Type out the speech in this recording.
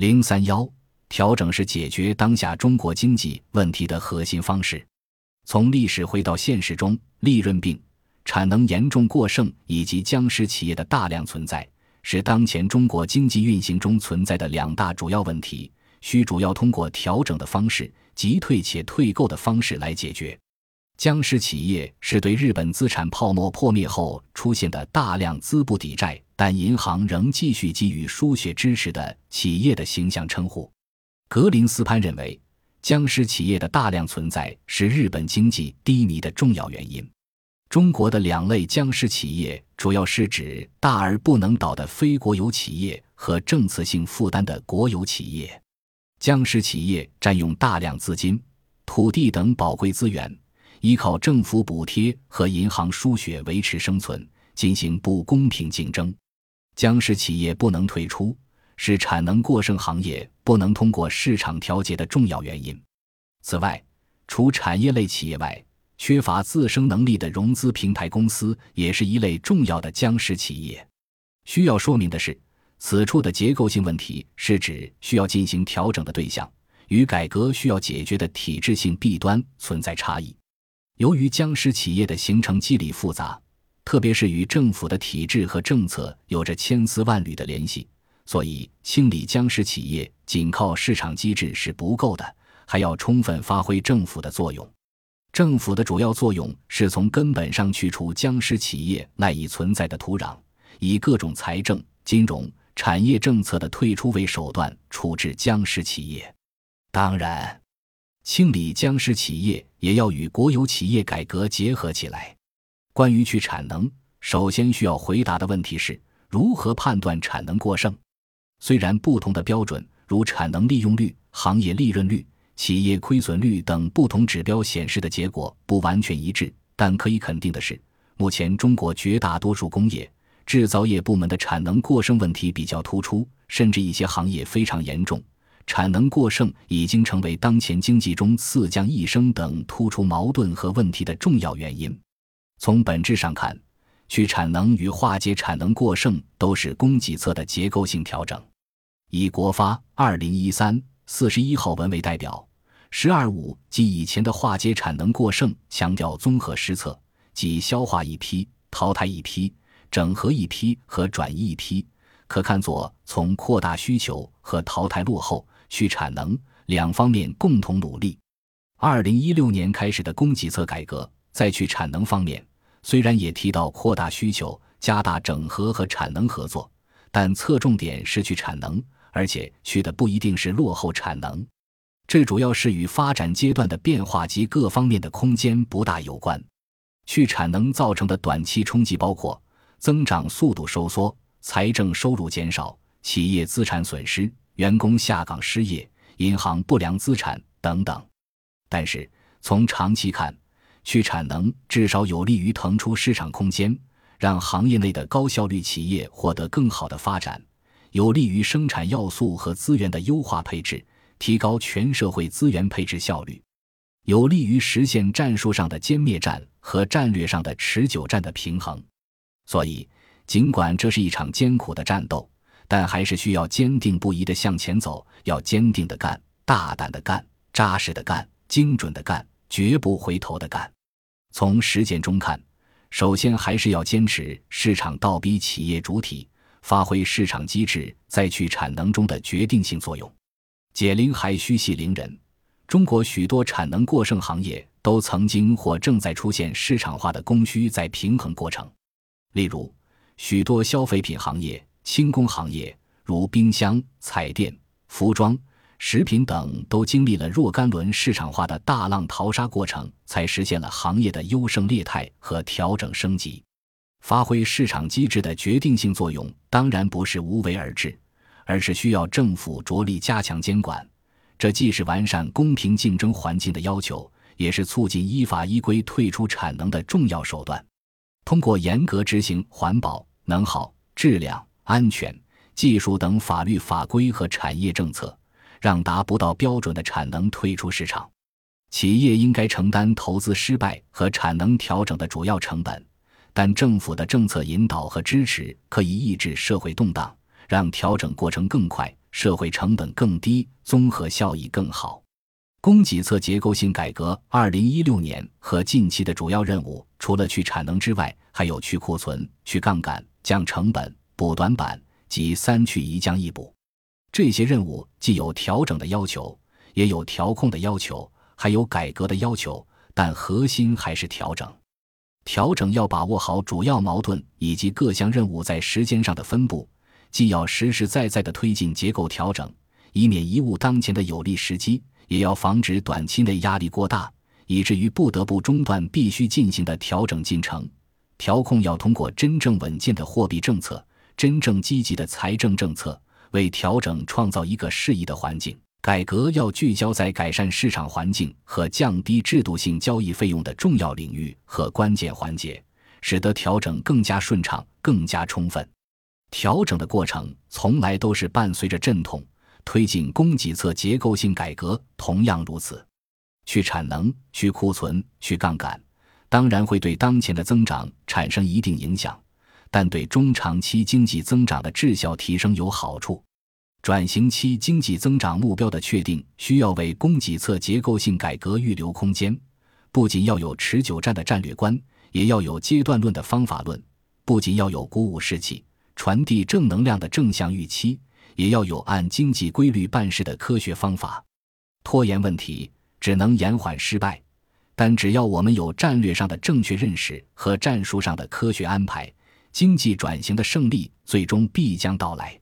零三幺，调整是解决当下中国经济问题的核心方式。从历史回到现实中，利润病、产能严重过剩以及僵尸企业的大量存在，是当前中国经济运行中存在的两大主要问题，需主要通过调整的方式，即退且退购的方式来解决。僵尸企业是对日本资产泡沫破灭后出现的大量资不抵债，但银行仍继续给予输血支持的企业的形象称呼。格林斯潘认为，僵尸企业的大量存在是日本经济低迷的重要原因。中国的两类僵尸企业主要是指大而不能倒的非国有企业和政策性负担的国有企业。僵尸企业占用大量资金、土地等宝贵资源。依靠政府补贴和银行输血维持生存，进行不公平竞争。僵尸企业不能退出，是产能过剩行业不能通过市场调节的重要原因。此外，除产业类企业外，缺乏自生能力的融资平台公司也是一类重要的僵尸企业。需要说明的是，此处的结构性问题是指需要进行调整的对象与改革需要解决的体制性弊端存在差异。由于僵尸企业的形成机理复杂，特别是与政府的体制和政策有着千丝万缕的联系，所以清理僵尸企业仅靠市场机制是不够的，还要充分发挥政府的作用。政府的主要作用是从根本上去除僵尸企业赖以存在的土壤，以各种财政、金融、产业政策的退出为手段处置僵尸企业。当然。清理僵尸企业也要与国有企业改革结合起来。关于去产能，首先需要回答的问题是如何判断产能过剩。虽然不同的标准，如产能利用率、行业利润率、企业亏损率等不同指标显示的结果不完全一致，但可以肯定的是，目前中国绝大多数工业、制造业部门的产能过剩问题比较突出，甚至一些行业非常严重。产能过剩已经成为当前经济中四降一升等突出矛盾和问题的重要原因。从本质上看，去产能与化解产能过剩都是供给侧的结构性调整。以国发二零一三四十一号文为代表，“十二五”及以前的化解产能过剩强调综合施策，即消化一批、淘汰一批、整合一批和转移一批，可看作从扩大需求和淘汰落后。去产能两方面共同努力。二零一六年开始的供给侧改革，在去产能方面，虽然也提到扩大需求、加大整合和产能合作，但侧重点是去产能，而且去的不一定是落后产能。这主要是与发展阶段的变化及各方面的空间不大有关。去产能造成的短期冲击包括增长速度收缩、财政收入减少、企业资产损失。员工下岗失业、银行不良资产等等，但是从长期看，去产能至少有利于腾出市场空间，让行业内的高效率企业获得更好的发展，有利于生产要素和资源的优化配置，提高全社会资源配置效率，有利于实现战术上的歼灭战和战略上的持久战的平衡。所以，尽管这是一场艰苦的战斗。但还是需要坚定不移地向前走，要坚定地干，大胆地干，扎实地干，精准地干，绝不回头地干。从实践中看，首先还是要坚持市场倒逼企业主体，发挥市场机制在去产能中的决定性作用。解铃还须系铃人，中国许多产能过剩行业都曾经或正在出现市场化的供需再平衡过程，例如许多消费品行业。轻工行业如冰箱、彩电、服装、食品等，都经历了若干轮市场化的大浪淘沙过程，才实现了行业的优胜劣汰和调整升级。发挥市场机制的决定性作用，当然不是无为而治，而是需要政府着力加强监管。这既是完善公平竞争环境的要求，也是促进依法依规退出产能的重要手段。通过严格执行环保、能耗、质量。安全、技术等法律法规和产业政策，让达不到标准的产能退出市场。企业应该承担投资失败和产能调整的主要成本，但政府的政策引导和支持可以抑制社会动荡，让调整过程更快，社会成本更低，综合效益更好。供给侧结构性改革，二零一六年和近期的主要任务，除了去产能之外，还有去库存、去杠杆、降成本、补短板及三去一降一补。这些任务既有调整的要求，也有调控的要求，还有改革的要求，但核心还是调整。调整要把握好主要矛盾以及各项任务在时间上的分布，既要实实在在地推进结构调整，以免贻误当前的有利时机。也要防止短期内压力过大，以至于不得不中断必须进行的调整进程。调控要通过真正稳健的货币政策、真正积极的财政政策，为调整创造一个适宜的环境。改革要聚焦在改善市场环境和降低制度性交易费用的重要领域和关键环节，使得调整更加顺畅、更加充分。调整的过程从来都是伴随着阵痛。推进供给侧结构性改革同样如此，去产能、去库存、去杠杆，当然会对当前的增长产生一定影响，但对中长期经济增长的质效提升有好处。转型期经济增长目标的确定，需要为供给侧结构性改革预留空间，不仅要有持久战的战略观，也要有阶段论的方法论；不仅要有鼓舞士气、传递正能量的正向预期。也要有按经济规律办事的科学方法，拖延问题只能延缓失败，但只要我们有战略上的正确认识和战术上的科学安排，经济转型的胜利最终必将到来。